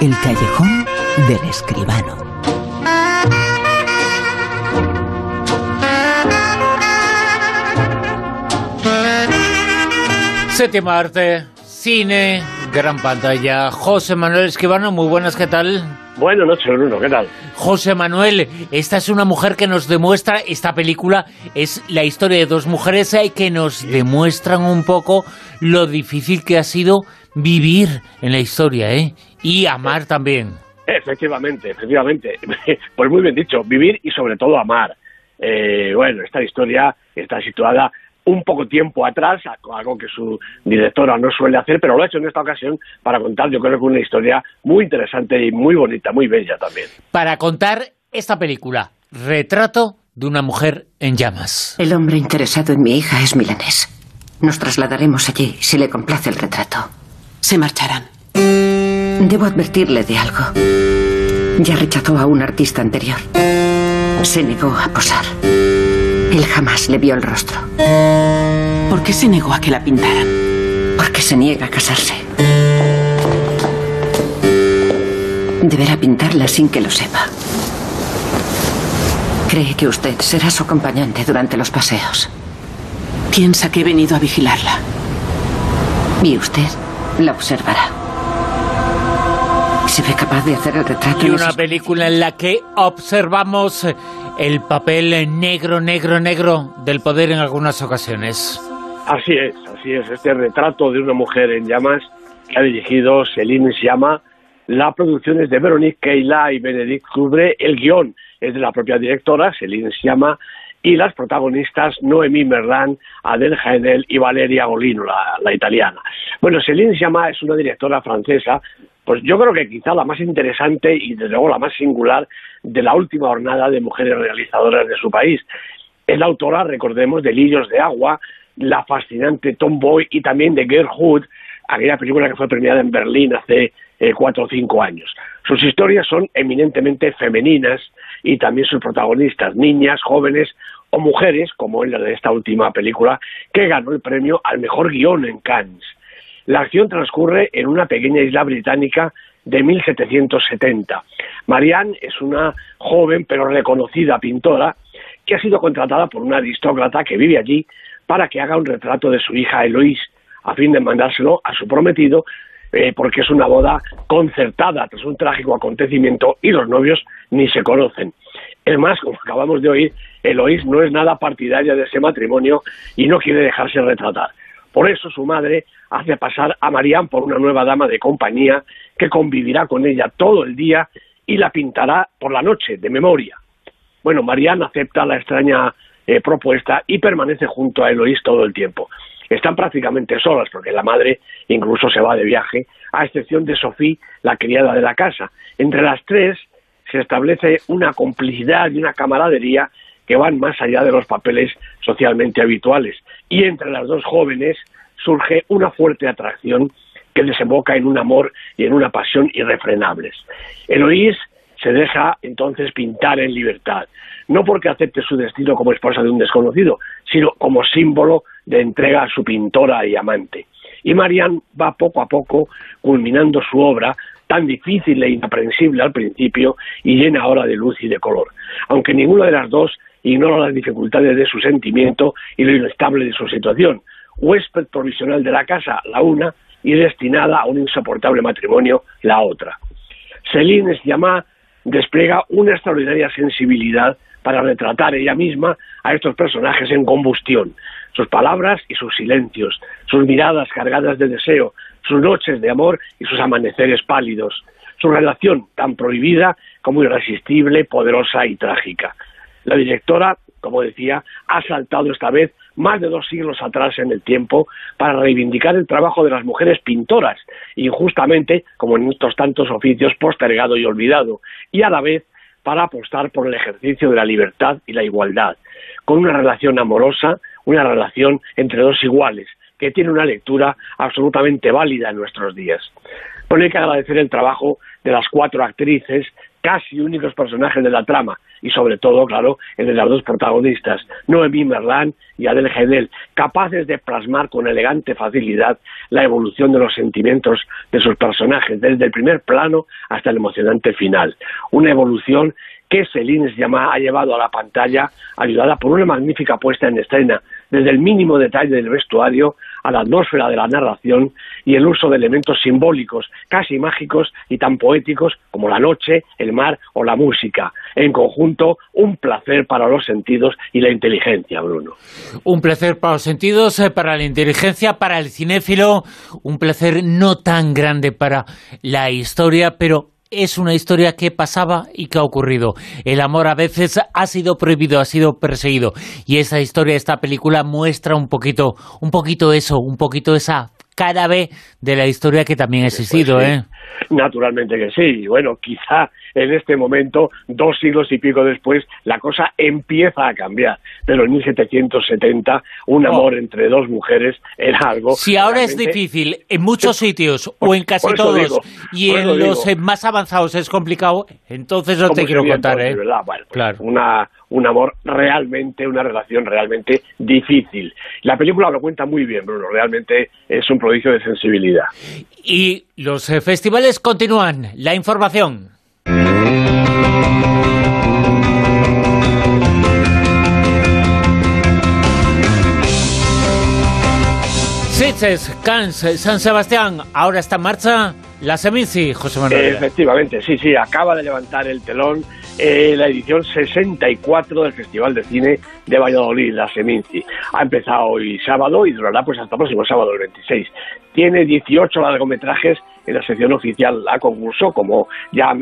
El callejón del escribano. Séptima arte, cine, gran pantalla. José Manuel Escribano, muy buenas, ¿qué tal? Buenas noches, Bruno, ¿qué tal? José Manuel, esta es una mujer que nos demuestra, esta película es la historia de dos mujeres eh, que nos demuestran un poco lo difícil que ha sido vivir en la historia, ¿eh? Y amar también. Efectivamente, efectivamente. Pues muy bien dicho, vivir y sobre todo amar. Eh, bueno, esta historia está situada un poco tiempo atrás, algo que su directora no suele hacer, pero lo ha hecho en esta ocasión para contar, yo creo que una historia muy interesante y muy bonita, muy bella también. Para contar esta película, Retrato de una mujer en llamas. El hombre interesado en mi hija es milanés. Nos trasladaremos allí si le complace el retrato. Se marcharán. Debo advertirle de algo. Ya rechazó a un artista anterior. Se negó a posar. Él jamás le vio el rostro. ¿Por qué se negó a que la pintaran? Porque se niega a casarse. Deberá pintarla sin que lo sepa. Cree que usted será su acompañante durante los paseos. Piensa que he venido a vigilarla. Y usted la observará. Si ve capaz de hacer el retrato... Y una película en la que observamos el papel negro, negro, negro del poder en algunas ocasiones. Así es, así es. Este retrato de una mujer en llamas que ha dirigido Celine Siama. La producción es de Veronique Keila y Benedict Cubre. El guion es de la propia directora, Celine Siama, y las protagonistas Noemí Merlán, Adèle Haenel y Valeria Golino, la, italiana. Bueno, Celine Siama es una directora francesa pues yo creo que quizá la más interesante y desde luego la más singular de la última jornada de mujeres realizadoras de su país. Es la autora, recordemos, de Lillos de Agua, la fascinante Tomboy y también de Gertrude, aquella película que fue premiada en Berlín hace eh, cuatro o cinco años. Sus historias son eminentemente femeninas y también sus protagonistas, niñas, jóvenes o mujeres, como en la de esta última película, que ganó el premio al mejor guion en Cannes. La acción transcurre en una pequeña isla británica de 1770. Marianne es una joven pero reconocida pintora que ha sido contratada por una aristócrata que vive allí para que haga un retrato de su hija Eloise a fin de mandárselo a su prometido eh, porque es una boda concertada tras un trágico acontecimiento y los novios ni se conocen. Es más, como acabamos de oír, Eloise no es nada partidaria de ese matrimonio y no quiere dejarse retratar. Por eso su madre hace pasar a Marianne por una nueva dama de compañía que convivirá con ella todo el día y la pintará por la noche, de memoria. Bueno, Marianne acepta la extraña eh, propuesta y permanece junto a Eloís todo el tiempo. Están prácticamente solas porque la madre incluso se va de viaje, a excepción de Sophie, la criada de la casa. Entre las tres se establece una complicidad y una camaradería que van más allá de los papeles socialmente habituales. Y entre las dos jóvenes surge una fuerte atracción que desemboca en un amor y en una pasión irrefrenables. Eloís se deja entonces pintar en libertad, no porque acepte su destino como esposa de un desconocido, sino como símbolo de entrega a su pintora y amante. Y Marianne va poco a poco culminando su obra, tan difícil e inaprensible al principio y llena ahora de luz y de color. Aunque ninguna de las dos ignora las dificultades de su sentimiento y lo inestable de su situación. Huésped provisional de la casa, la una, y destinada a un insoportable matrimonio, la otra. Celine Sciamma despliega una extraordinaria sensibilidad para retratar ella misma a estos personajes en combustión, sus palabras y sus silencios, sus miradas cargadas de deseo, sus noches de amor y sus amaneceres pálidos, su relación tan prohibida como irresistible, poderosa y trágica. La directora, como decía, ha saltado esta vez más de dos siglos atrás en el tiempo para reivindicar el trabajo de las mujeres pintoras, injustamente, como en estos tantos oficios, postergado y olvidado, y a la vez para apostar por el ejercicio de la libertad y la igualdad, con una relación amorosa, una relación entre dos iguales, que tiene una lectura absolutamente válida en nuestros días. Bueno, hay que agradecer el trabajo de las cuatro actrices, casi únicos personajes de la trama, y sobre todo, claro, el de las dos protagonistas, Noemí Merlán y Adele Haenel, capaces de plasmar con elegante facilidad la evolución de los sentimientos de sus personajes, desde el primer plano hasta el emocionante final. Una evolución que Celine llama ha llevado a la pantalla, ayudada por una magnífica puesta en escena, desde el mínimo detalle del vestuario a la atmósfera de la narración y el uso de elementos simbólicos, casi mágicos y tan poéticos como la noche, el mar o la música. En conjunto, un placer para los sentidos y la inteligencia, Bruno. Un placer para los sentidos, eh, para la inteligencia, para el cinéfilo, un placer no tan grande para la historia, pero es una historia que pasaba y que ha ocurrido. El amor a veces ha sido prohibido, ha sido perseguido. Y esa historia, esta película muestra un poquito, un poquito eso, un poquito esa cara B de la historia que también ha existido, Pues sí. ¿eh? Naturalmente que sí. Bueno, quizá en este momento, dos siglos y pico después, la cosa empieza a cambiar. Pero en 1770, un Oh. amor entre dos mujeres era algo. Si ahora es difícil en muchos sitios o en casi todos digo, y en los digo. más avanzados es complicado, entonces no ¿Cómo te quiero contar, entonces, ¿eh? verdad? Bueno, pues Claro. una, un amor realmente, una relación realmente difícil. La película lo cuenta muy bien, Bruno. Realmente es un prodigio de sensibilidad. Y los eh, festivales continúan. La información. Sitges, Cannes, San Sebastián, ahora está en marcha la Seminci, José Manuel. Efectivamente, sí, sí, acaba de levantar el telón eh, la edición 64 del Festival de Cine de Valladolid, la Seminci. Ha empezado hoy sábado y durará pues hasta el próximo sábado, el 26. Tiene 18 largometrajes en la sección oficial a concurso, como ya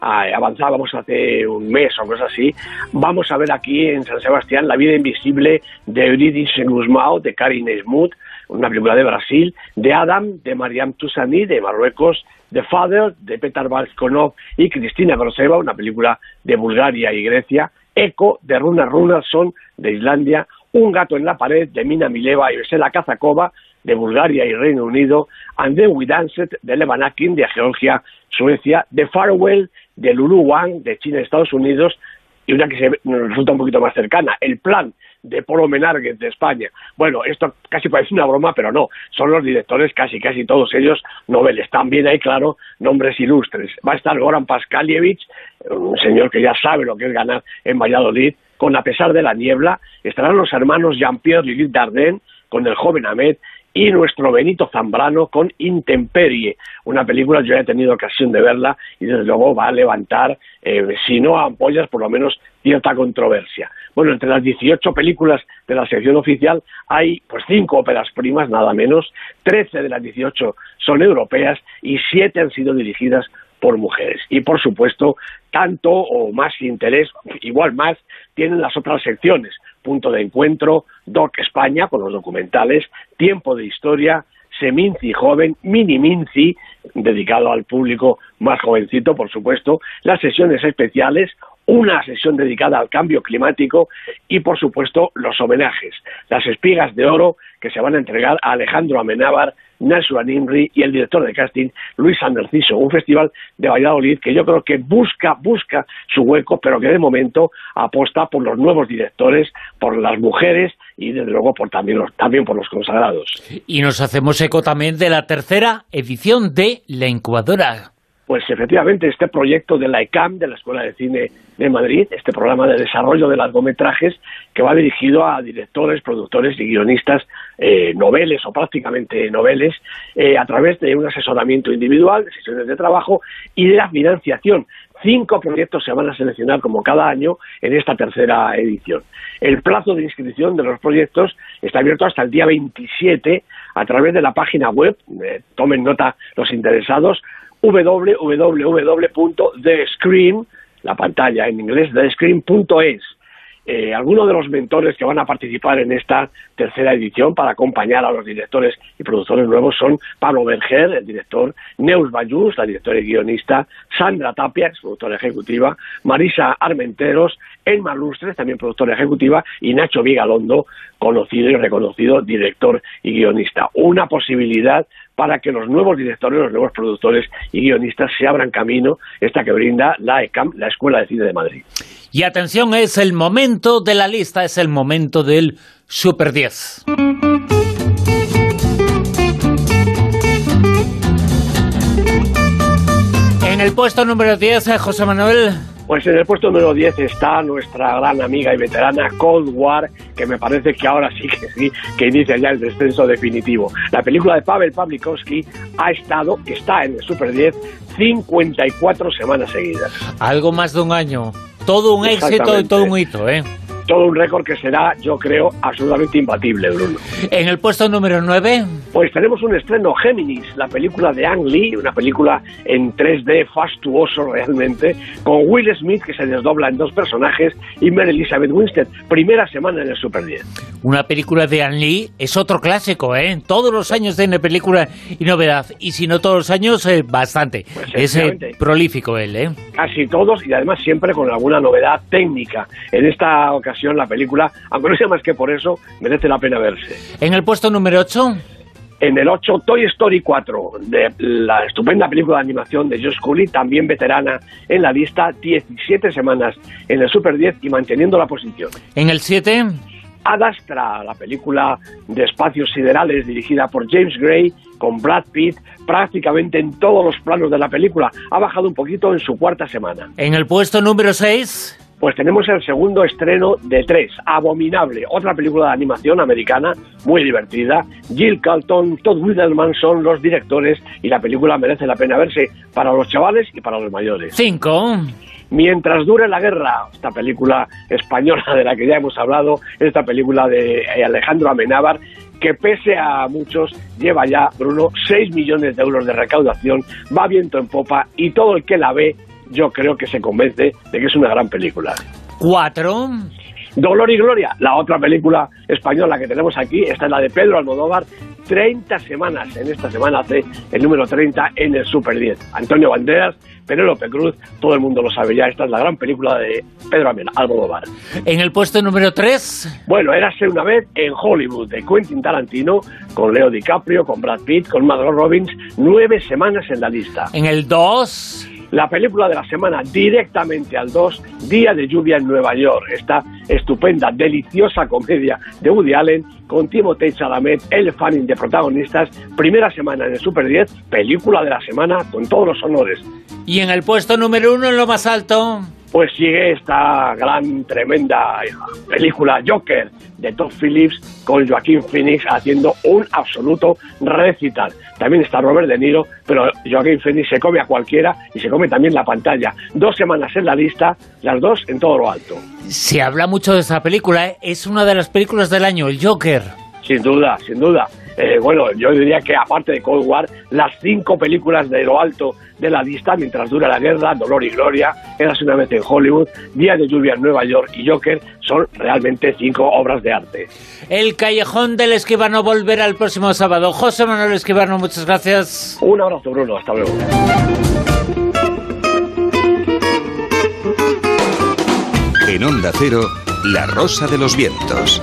avanzábamos hace un mes o cosas así. Vamos a ver aquí en San Sebastián La vida invisible de Eurídice Guzmão, de Karin Smoot, una película de Brasil, de Adam, de Mariam Toussani, de Marruecos, The Father, de Petar Balkonov y Cristina Groseva, una película de Bulgaria y Grecia, Echo, de Runa Runarsson, de Islandia, Un gato en la pared, de Mina Mileva y Vesela Kazakova, de Bulgaria y Reino Unido, And Then We Danced, de Levanakin, de Georgia, Suecia, The Farewell, de Lulu Wang, de China y Estados Unidos, y una que se resulta un poquito más cercana, El Plan, de Polo Menárguez de España. Bueno, esto casi parece una broma, pero no. Son los directores, casi casi todos ellos, noveles. También hay, claro, nombres ilustres. Va a estar Goran Paskalievich, un señor que ya sabe lo que es ganar en Valladolid, con A pesar de la niebla. Estarán los hermanos Jean-Pierre Lilith Dardenne, con El joven Ahmed, y nuestro Benito Zambrano con Intemperie, una película yo ya he tenido ocasión de verla y desde luego va a levantar, eh, si no ampollas, por lo menos cierta controversia. Bueno, entre las 18 películas de la sección oficial hay pues cinco óperas primas, nada menos, 13 de las 18 son europeas y 7 han sido dirigidas por mujeres. Y por supuesto, tanto o más interés, igual más, tienen las otras secciones. Punto de encuentro, Doc España con los documentales, Tiempo de Historia, Seminci Joven, Mini Minci, dedicado al público más jovencito, por supuesto, las sesiones especiales, una sesión dedicada al cambio climático y, por supuesto, los homenajes, las espigas de oro que se van a entregar a Alejandro Amenábar, Nashua Nimri y el director de casting, Luis Anderciso, un festival de Valladolid que yo creo que busca, busca su hueco, pero que de momento aposta por los nuevos directores, por las mujeres y desde luego por también, también por los consagrados. Y nos hacemos eco también de la tercera edición de La Incubadora. Pues efectivamente, este proyecto de la ECAM, de la Escuela de Cine de Madrid, este programa de desarrollo de largometrajes, que va dirigido a directores, productores y guionistas eh, noveles o prácticamente noveles, eh, a través de un asesoramiento individual, de sesiones de trabajo y de la financiación. Cinco proyectos se van a seleccionar como cada año en esta tercera edición. El plazo de inscripción de los proyectos está abierto hasta el día 27 a través de la página web, eh, tomen nota los interesados, www.thescreen, la pantalla en inglés, thescreen.es. Eh, algunos de los mentores que van a participar en esta tercera edición para acompañar a los directores y productores nuevos son Pablo Berger, el director, Neus Bayús, la directora y guionista, Sandra Tapia, ex productora ejecutiva, Marisa Armenteros, Elma Lustres, también productora ejecutiva, y Nacho Vigalondo, conocido y reconocido director y guionista. Una posibilidad para que los nuevos directores, los nuevos productores y guionistas se abran camino, esta que brinda la ECAM, la Escuela de Cine de Madrid. Y atención, es el momento de la lista, es el momento del Super 10. En el puesto número 10, eh, José Manuel. Pues en el puesto número 10 está nuestra gran amiga y veterana Cold War, que me parece que ahora sí que sí, que inicia ya el descenso definitivo. La película de Pavel Pavlikovsky ha estado, está en el Super 10, 54 semanas seguidas. Algo más de un año. Todo un éxito y todo un hito, ¿eh? Todo un récord que será, yo creo, absolutamente imbatible, Bruno. En el puesto número 9. Pues tenemos un estreno Géminis, la película de Ang Lee, una película en 3D fastuoso realmente, con Will Smith que se desdobla en dos personajes y Mary Elizabeth Winstead. Primera semana en el Super 10. Una película de Ang Lee es otro clásico, ¿eh? Todos los años tiene película y novedad. Y si no todos los años, eh, bastante. Pues es eh, prolífico él, ¿eh? Casi todos y además siempre con alguna novedad técnica. En esta ocasión la película, aunque no sea más que por eso, merece la pena verse. ¿En el puesto número 8? En el 8, Toy Story 4, de la estupenda película de animación de Josh Cooley, también veterana en la lista, 17 semanas en el Super 10 y manteniendo la posición. En el 7... Adastra, la película de espacios siderales dirigida por James Gray con Brad Pitt prácticamente en todos los planos de la película. Ha bajado un poquito en su cuarta semana. En el puesto número 6 pues tenemos el segundo estreno de tres, Abominable, otra película de animación americana muy divertida. Jill Carlton, Todd Widerman son los directores y la película merece la pena verse para los chavales y para los mayores. Cinco. Mientras dure la guerra, esta película española de la que ya hemos hablado, esta película de Alejandro Amenábar, que pese a muchos lleva ya, Bruno, 6 millones de euros de recaudación, va viento en popa y todo el que la ve yo creo que se convence de que es una gran película. Cuatro. Dolor y Gloria, la otra película española que tenemos aquí, esta es la de Pedro Almodóvar, 30 semanas, en esta semana hace el número 30 en el Super 10. Antonio Banderas, Penélope Cruz, todo el mundo lo sabe ya, esta es la gran película de Pedro Almodóvar. En el puesto número 3... Bueno, érase una vez en Hollywood, de Quentin Tarantino, con Leo DiCaprio, con Brad Pitt, con Margot Robbins, nueve semanas en la lista. En el 2 la película de la semana directamente al 2, Día de lluvia en Nueva York. Esta estupenda, deliciosa comedia de Woody Allen con Timothée Chalamet, El Fanning de protagonistas, primera semana en el Super 10, película de la semana con todos los honores. Y en el puesto número uno, en lo más alto pues sigue esta gran, tremenda película Joker de Todd Phillips con Joaquín Phoenix haciendo un absoluto recital. También está Robert De Niro, pero Joaquín Phoenix se come a cualquiera y se come también la pantalla. Dos semanas en la lista, las dos en todo lo alto. Se habla mucho de esa película, ¿eh? es una de las películas del año, el Joker. Sin duda, sin duda. Eh, bueno, yo diría que aparte de Cold War, las cinco películas de lo alto de la lista, Mientras dura la guerra, Dolor y Gloria, Eras una vez en Hollywood, Día de lluvia en Nueva York y Joker, son realmente cinco obras de arte. El Callejón del Esquivano volverá el próximo sábado. José Manuel Esquivano, muchas gracias. Un abrazo, Bruno. Hasta luego. En Onda Cero, La Rosa de los Vientos.